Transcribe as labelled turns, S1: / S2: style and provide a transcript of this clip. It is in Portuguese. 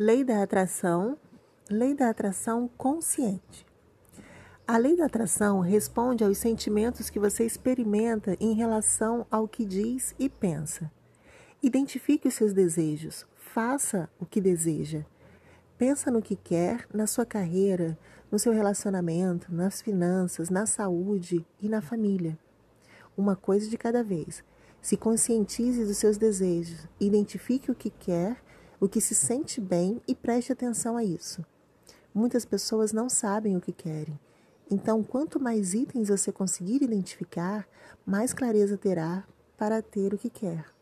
S1: Lei da atração, lei da atração consciente. A lei da atração responde aos sentimentos que você experimenta em relação ao que diz e pensa. Identifique os seus desejos, faça o que deseja. Pensa no que quer na sua carreira, no seu relacionamento, nas finanças, na saúde e na família. Uma coisa de cada vez. Se conscientize dos seus desejos, identifique o que quer o que se sente bem e preste atenção a isso. Muitas pessoas não sabem o que querem. Então, quanto mais itens você conseguir identificar, mais clareza terá para ter o que quer.